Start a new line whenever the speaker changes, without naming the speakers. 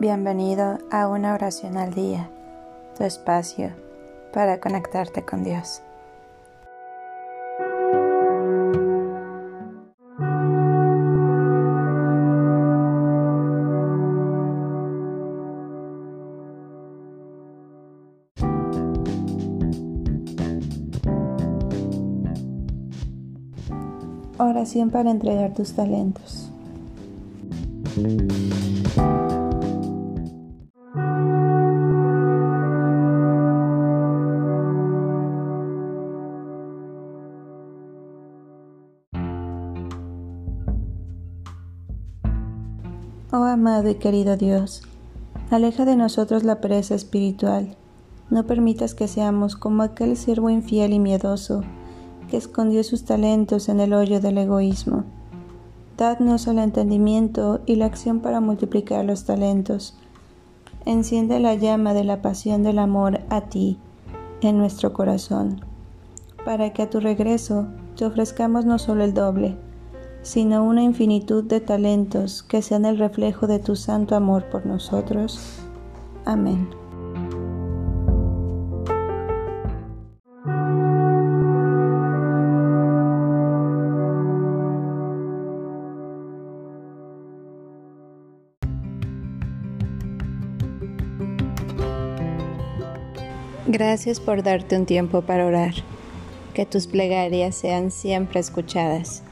Bienvenido a una oración al día, tu espacio para conectarte con Dios. Oración para entregar tus talentos. Oh amado y querido Dios, aleja de nosotros la pereza espiritual. No permitas que seamos como aquel siervo infiel y miedoso que escondió sus talentos en el hoyo del egoísmo. Dadnos el entendimiento y la acción para multiplicar los talentos. Enciende la llama de la pasión del amor a ti en nuestro corazón, para que a tu regreso te ofrezcamos no solo el doble, sino una infinitud de talentos que sean el reflejo de tu santo amor por nosotros. Amén. Gracias por darte un tiempo para orar. Que tus plegarias sean siempre escuchadas.